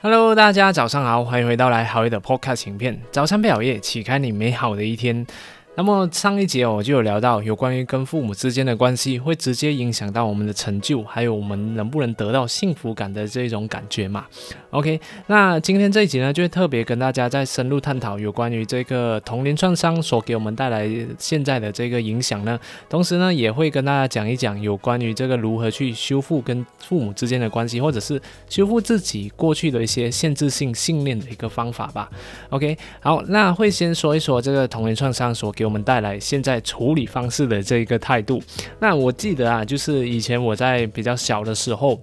Hello，大家早上好，欢迎回到来好夜的 Podcast 影片。早餐配熬夜，启开你美好的一天。那么上一节我就有聊到有关于跟父母之间的关系会直接影响到我们的成就，还有我们能不能得到幸福感的这种感觉嘛。OK，那今天这一集呢，就会特别跟大家再深入探讨有关于这个童年创伤所给我们带来现在的这个影响呢。同时呢，也会跟大家讲一讲有关于这个如何去修复跟父母之间的关系，或者是修复自己过去的一些限制性信念的一个方法吧。OK，好，那会先说一说这个童年创伤所给我们带来现在处理方式的这一个态度。那我记得啊，就是以前我在比较小的时候。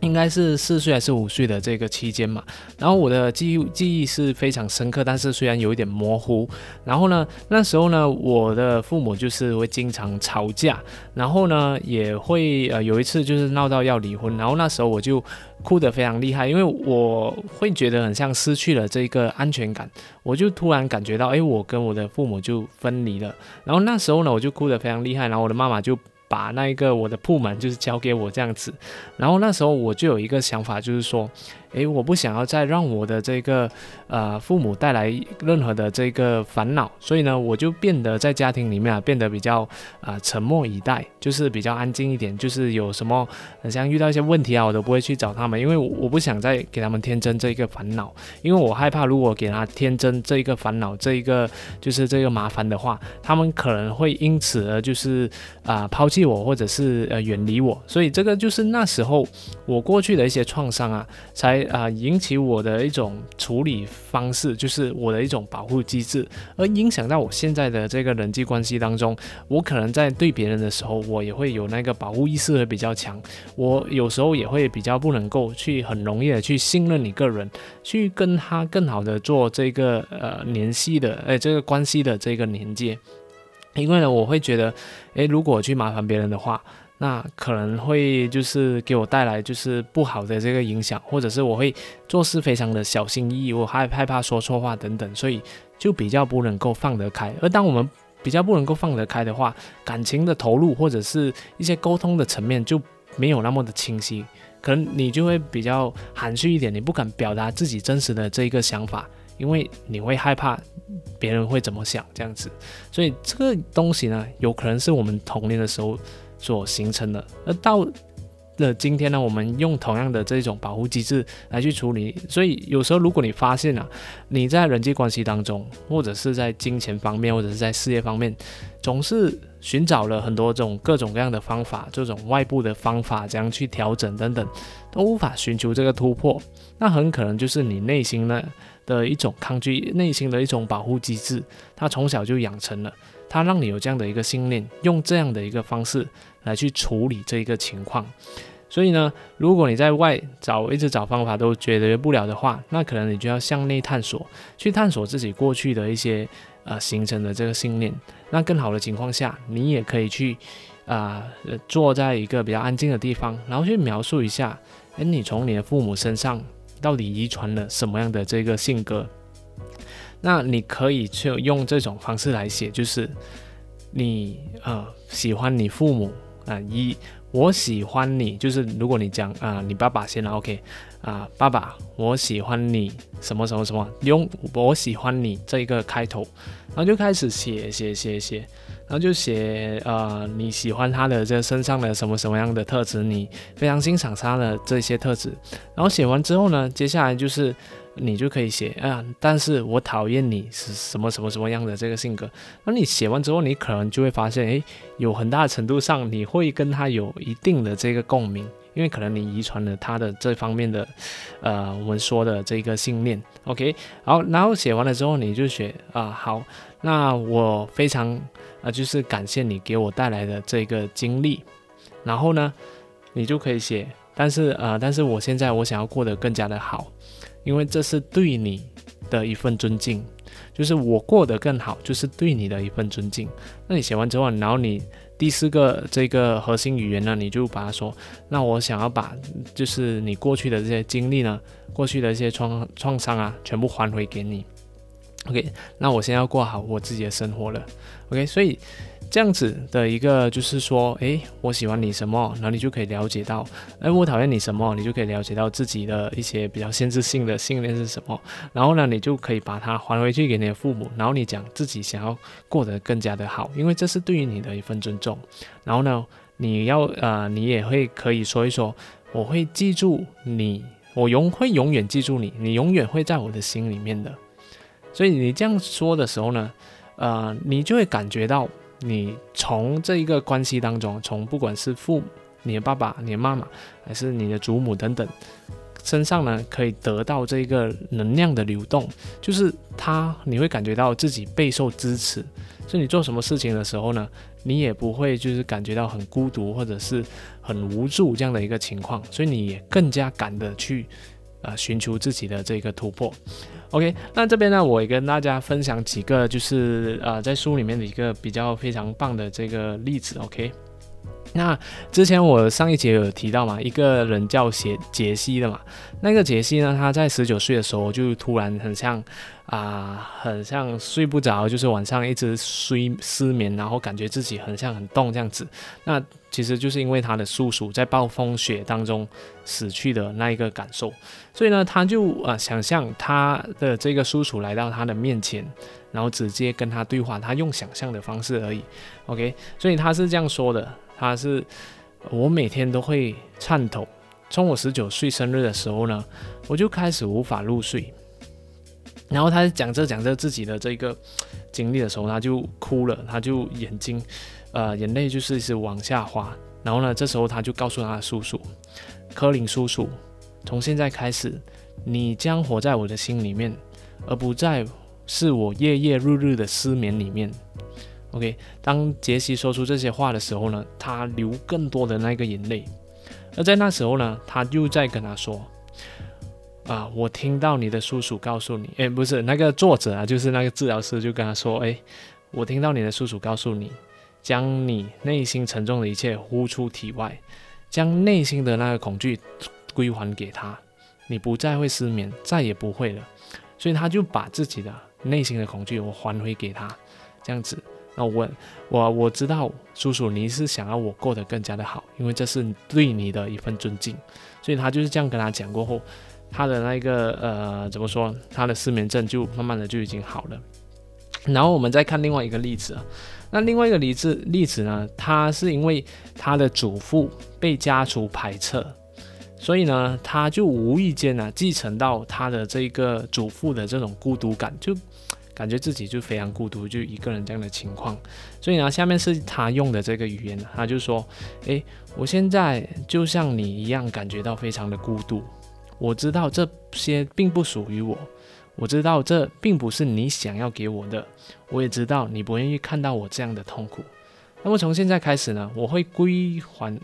应该是四岁还是五岁的这个期间嘛，然后我的记忆记忆是非常深刻，但是虽然有一点模糊。然后呢，那时候呢，我的父母就是会经常吵架，然后呢，也会呃有一次就是闹到要离婚，然后那时候我就哭得非常厉害，因为我会觉得很像失去了这个安全感，我就突然感觉到，哎，我跟我的父母就分离了。然后那时候呢，我就哭得非常厉害，然后我的妈妈就。把那一个我的铺门就是交给我这样子，然后那时候我就有一个想法，就是说。诶，我不想要再让我的这个呃父母带来任何的这个烦恼，所以呢，我就变得在家庭里面啊变得比较啊沉默以待，就是比较安静一点，就是有什么像遇到一些问题啊，我都不会去找他们，因为我不想再给他们添增这一个烦恼，因为我害怕如果给他添增这一个烦恼，这一个就是这个麻烦的话，他们可能会因此而就是啊抛弃我，或者是呃远离我，所以这个就是那时候我过去的一些创伤啊，才。啊，引起我的一种处理方式，就是我的一种保护机制，而影响到我现在的这个人际关系当中，我可能在对别人的时候，我也会有那个保护意识会比较强，我有时候也会比较不能够去很容易的去信任一个人，去跟他更好的做这个呃联系的，哎，这个关系的这个连接，因为呢，我会觉得，诶，如果去麻烦别人的话。那可能会就是给我带来就是不好的这个影响，或者是我会做事非常的小心翼翼，我害害怕说错话等等，所以就比较不能够放得开。而当我们比较不能够放得开的话，感情的投入或者是一些沟通的层面就没有那么的清晰，可能你就会比较含蓄一点，你不敢表达自己真实的这一个想法，因为你会害怕别人会怎么想这样子。所以这个东西呢，有可能是我们童年的时候。所形成的，而到了今天呢，我们用同样的这种保护机制来去处理。所以有时候，如果你发现啊，你在人际关系当中，或者是在金钱方面，或者是在事业方面，总是寻找了很多这种各种各样的方法，这种外部的方法怎样去调整等等，都无法寻求这个突破，那很可能就是你内心呢的一种抗拒，内心的一种保护机制，它从小就养成了。他让你有这样的一个信念，用这样的一个方式来去处理这一个情况。所以呢，如果你在外找一直找方法都解决不了的话，那可能你就要向内探索，去探索自己过去的一些呃形成的这个信念。那更好的情况下，你也可以去啊坐在一个比较安静的地方，然后去描述一下，哎，你从你的父母身上到底遗传了什么样的这个性格。那你可以去用这种方式来写，就是你呃喜欢你父母啊，一我喜欢你，就是如果你讲啊你爸爸先了，OK 啊爸爸我喜欢你什么什么什么，用我喜欢你这一个开头，然后就开始写写写写，然后就写呃你喜欢他的这身上的什么什么样的特质，你非常欣赏他的这些特质，然后写完之后呢，接下来就是。你就可以写啊，但是我讨厌你是什么什么什么样的这个性格。那你写完之后，你可能就会发现，诶，有很大程度上你会跟他有一定的这个共鸣，因为可能你遗传了他的这方面的，呃，我们说的这个信念。OK，好，然后写完了之后，你就写啊，好，那我非常啊，就是感谢你给我带来的这个经历。然后呢，你就可以写，但是呃，但是我现在我想要过得更加的好。因为这是对你的一份尊敬，就是我过得更好，就是对你的一份尊敬。那你写完之后，然后你第四个这个核心语言呢，你就把它说，那我想要把就是你过去的这些经历呢，过去的一些创创伤啊，全部还回给你。OK，那我现在要过好我自己的生活了。OK，所以。这样子的一个就是说，诶，我喜欢你什么，然后你就可以了解到，诶，我讨厌你什么，你就可以了解到自己的一些比较限制性的信念是什么。然后呢，你就可以把它还回去给你的父母，然后你讲自己想要过得更加的好，因为这是对于你的一份尊重。然后呢，你要呃，你也会可以说一说，我会记住你，我永会永远记住你，你永远会在我的心里面的。所以你这样说的时候呢，呃，你就会感觉到。你从这一个关系当中，从不管是父母、你的爸爸、你的妈妈，还是你的祖母等等身上呢，可以得到这个能量的流动，就是他，你会感觉到自己备受支持，所以你做什么事情的时候呢，你也不会就是感觉到很孤独或者是很无助这样的一个情况，所以你也更加敢的去呃寻求自己的这个突破。OK，那这边呢，我也跟大家分享几个，就是呃，在书里面的一个比较非常棒的这个例子。OK，那之前我上一节有提到嘛，一个人叫杰杰西的嘛，那个杰西呢，他在十九岁的时候就突然很像。啊，很像睡不着，就是晚上一直睡失眠，然后感觉自己很像很冻这样子。那其实就是因为他的叔叔在暴风雪当中死去的那一个感受，所以呢，他就啊想象他的这个叔叔来到他的面前，然后直接跟他对话，他用想象的方式而已。OK，所以他是这样说的，他是我每天都会颤抖，从我十九岁生日的时候呢，我就开始无法入睡。然后他讲着讲着自己的这个经历的时候，他就哭了，他就眼睛，呃，眼泪就是一直往下滑。然后呢，这时候他就告诉他的叔叔，柯林叔叔，从现在开始，你将活在我的心里面，而不再是我夜夜日日的失眠里面。OK，当杰西说出这些话的时候呢，他流更多的那个眼泪。而在那时候呢，他又在跟他说。啊，我听到你的叔叔告诉你，哎，不是那个作者啊，就是那个治疗师就跟他说，哎，我听到你的叔叔告诉你，将你内心沉重的一切呼出体外，将内心的那个恐惧归还给他，你不再会失眠，再也不会了。所以他就把自己的内心的恐惧我还回给他，这样子。那我问我我知道叔叔你是想要我过得更加的好，因为这是对你的一份尊敬。所以他就是这样跟他讲过后。他的那个呃，怎么说？他的失眠症就慢慢的就已经好了。然后我们再看另外一个例子啊，那另外一个例子例子呢，他是因为他的祖父被家族排斥，所以呢，他就无意间呢继承到他的这个祖父的这种孤独感，就感觉自己就非常孤独，就一个人这样的情况。所以呢，下面是他用的这个语言，他就说：“诶，我现在就像你一样，感觉到非常的孤独。”我知道这些并不属于我，我知道这并不是你想要给我的，我也知道你不愿意看到我这样的痛苦。那么从现在开始呢，我会归还，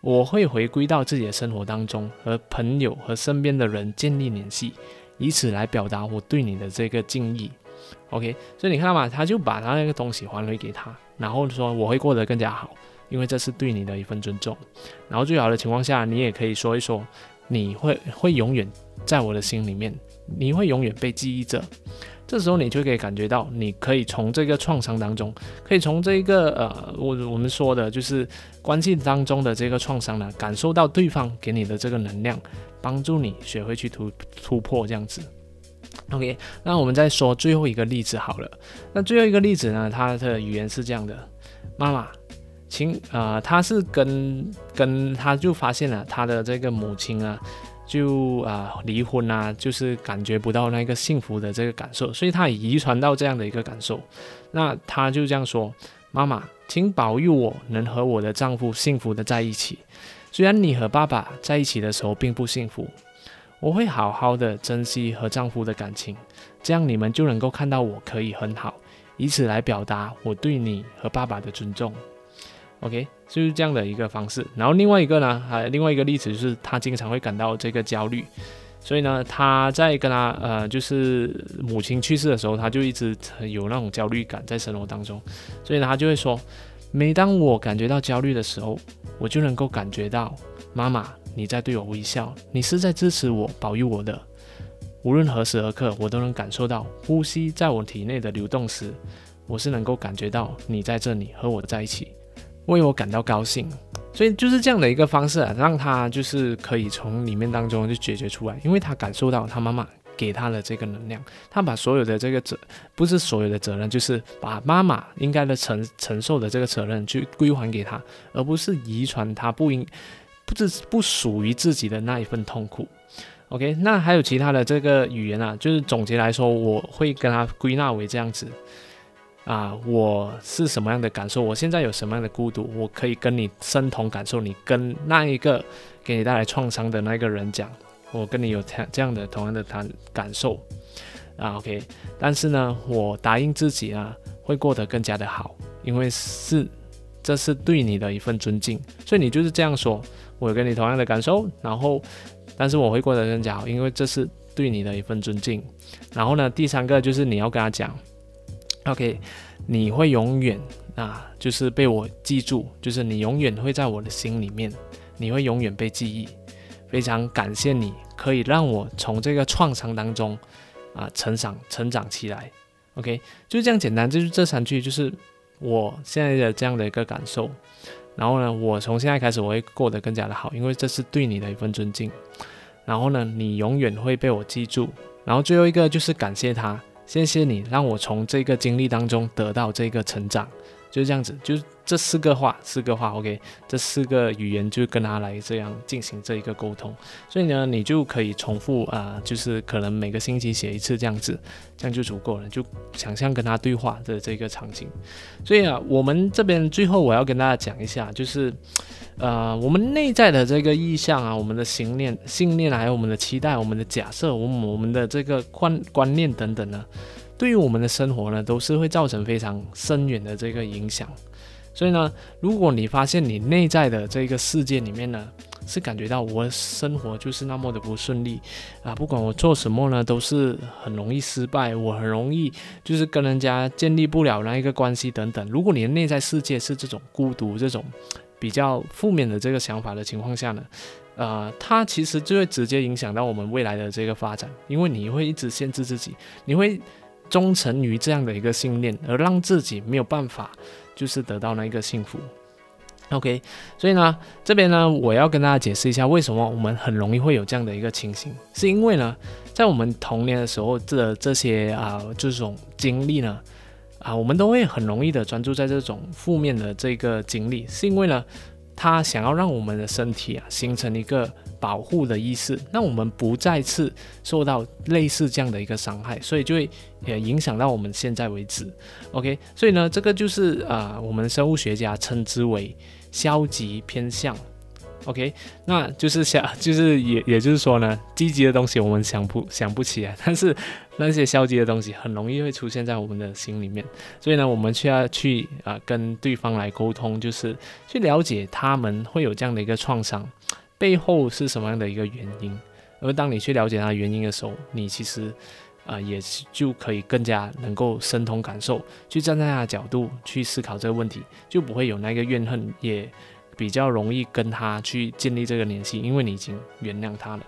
我会回归到自己的生活当中，和朋友和身边的人建立联系，以此来表达我对你的这个敬意。OK，所以你看到吗？他就把他那个东西还回给他，然后说我会过得更加好，因为这是对你的一份尊重。然后最好的情况下，你也可以说一说。你会会永远在我的心里面，你会永远被记忆着。这时候你就可以感觉到，你可以从这个创伤当中，可以从这一个呃，我我们说的就是关系当中的这个创伤呢，感受到对方给你的这个能量，帮助你学会去突突破这样子。OK，那我们再说最后一个例子好了。那最后一个例子呢，它的语言是这样的：妈妈。亲，呃，他是跟跟他就发现了他的这个母亲啊，就啊离婚啊，就是感觉不到那个幸福的这个感受，所以他也遗传到这样的一个感受。那他就这样说：“妈妈，请保佑我能和我的丈夫幸福的在一起。虽然你和爸爸在一起的时候并不幸福，我会好好的珍惜和丈夫的感情，这样你们就能够看到我可以很好，以此来表达我对你和爸爸的尊重。” OK，就是这样的一个方式。然后另外一个呢，还另外一个例子就是他经常会感到这个焦虑，所以呢，他在跟他呃，就是母亲去世的时候，他就一直有那种焦虑感在生活当中。所以呢，他就会说，每当我感觉到焦虑的时候，我就能够感觉到妈妈你在对我微笑，你是在支持我、保佑我的。无论何时何刻，我都能感受到呼吸在我体内的流动时。我是能够感觉到你在这里和我在一起，为我感到高兴。所以就是这样的一个方式啊，让他就是可以从里面当中就解决出来，因为他感受到他妈妈给他的这个能量，他把所有的这个责不是所有的责任，就是把妈妈应该的承承受的这个责任去归还给他，而不是遗传他不应不是不属于自己的那一份痛苦。OK，那还有其他的这个语言啊，就是总结来说，我会跟他归纳为这样子。啊，我是什么样的感受？我现在有什么样的孤独？我可以跟你身同感受，你跟那一个给你带来创伤的那个人讲，我跟你有这样的同样的谈感受啊。OK，但是呢，我答应自己啊，会过得更加的好，因为是这是对你的一份尊敬，所以你就是这样说，我跟你同样的感受，然后但是我会过得更加好，因为这是对你的一份尊敬。然后呢，第三个就是你要跟他讲。OK，你会永远啊，就是被我记住，就是你永远会在我的心里面，你会永远被记忆。非常感谢你，可以让我从这个创伤当中啊成长成长起来。OK，就这样简单，就是这三句，就是我现在的这样的一个感受。然后呢，我从现在开始我会过得更加的好，因为这是对你的一份尊敬。然后呢，你永远会被我记住。然后最后一个就是感谢他。谢谢你让我从这个经历当中得到这个成长，就是这样子，就是这四个话，四个话，OK，这四个语言就跟他来这样进行这一个沟通，所以呢，你就可以重复啊，就是可能每个星期写一次这样子，这样就足够了，就想象跟他对话的这个场景。所以啊，我们这边最后我要跟大家讲一下，就是。呃，我们内在的这个意向啊，我们的信念、信念，还有我们的期待、我们的假设、我们我们的这个观观念等等呢，对于我们的生活呢，都是会造成非常深远的这个影响。所以呢，如果你发现你内在的这个世界里面呢，是感觉到我生活就是那么的不顺利啊，不管我做什么呢，都是很容易失败，我很容易就是跟人家建立不了那一个关系等等。如果你的内在世界是这种孤独，这种。比较负面的这个想法的情况下呢，呃，它其实就会直接影响到我们未来的这个发展，因为你会一直限制自己，你会忠诚于这样的一个信念，而让自己没有办法就是得到那一个幸福。OK，所以呢，这边呢，我要跟大家解释一下，为什么我们很容易会有这样的一个情形，是因为呢，在我们童年的时候这这些啊这种经历呢。啊，我们都会很容易的专注在这种负面的这个经历，是因为呢，他想要让我们的身体啊形成一个保护的意思，那我们不再次受到类似这样的一个伤害，所以就会也影响到我们现在为止。OK，所以呢，这个就是啊，我们生物学家称之为消极偏向。OK，那就是想，就是也也就是说呢，积极的东西我们想不想不起来，但是那些消极的东西很容易会出现在我们的心里面，所以呢，我们需要去啊跟对方来沟通，就是去了解他们会有这样的一个创伤背后是什么样的一个原因，而当你去了解他原因的时候，你其实啊也就可以更加能够深同感受，去站在他的角度去思考这个问题，就不会有那个怨恨也。比较容易跟他去建立这个联系，因为你已经原谅他了。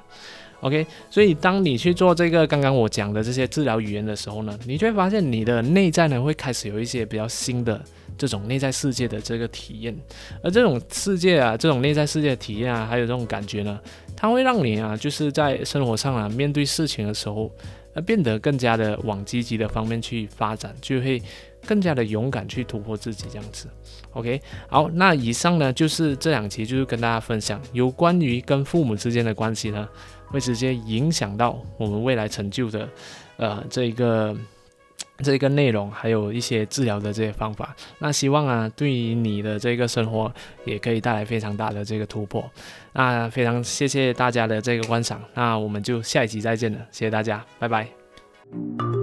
OK，所以当你去做这个刚刚我讲的这些治疗语言的时候呢，你就会发现你的内在呢会开始有一些比较新的这种内在世界的这个体验，而这种世界啊，这种内在世界的体验啊，还有这种感觉呢，它会让你啊，就是在生活上啊，面对事情的时候，呃，变得更加的往积极的方面去发展，就会。更加的勇敢去突破自己，这样子，OK，好，那以上呢就是这两期就是跟大家分享有关于跟父母之间的关系呢，会直接影响到我们未来成就的，呃，这一个这个内容，还有一些治疗的这些方法。那希望啊，对于你的这个生活也可以带来非常大的这个突破。那非常谢谢大家的这个观赏，那我们就下一集再见了，谢谢大家，拜拜。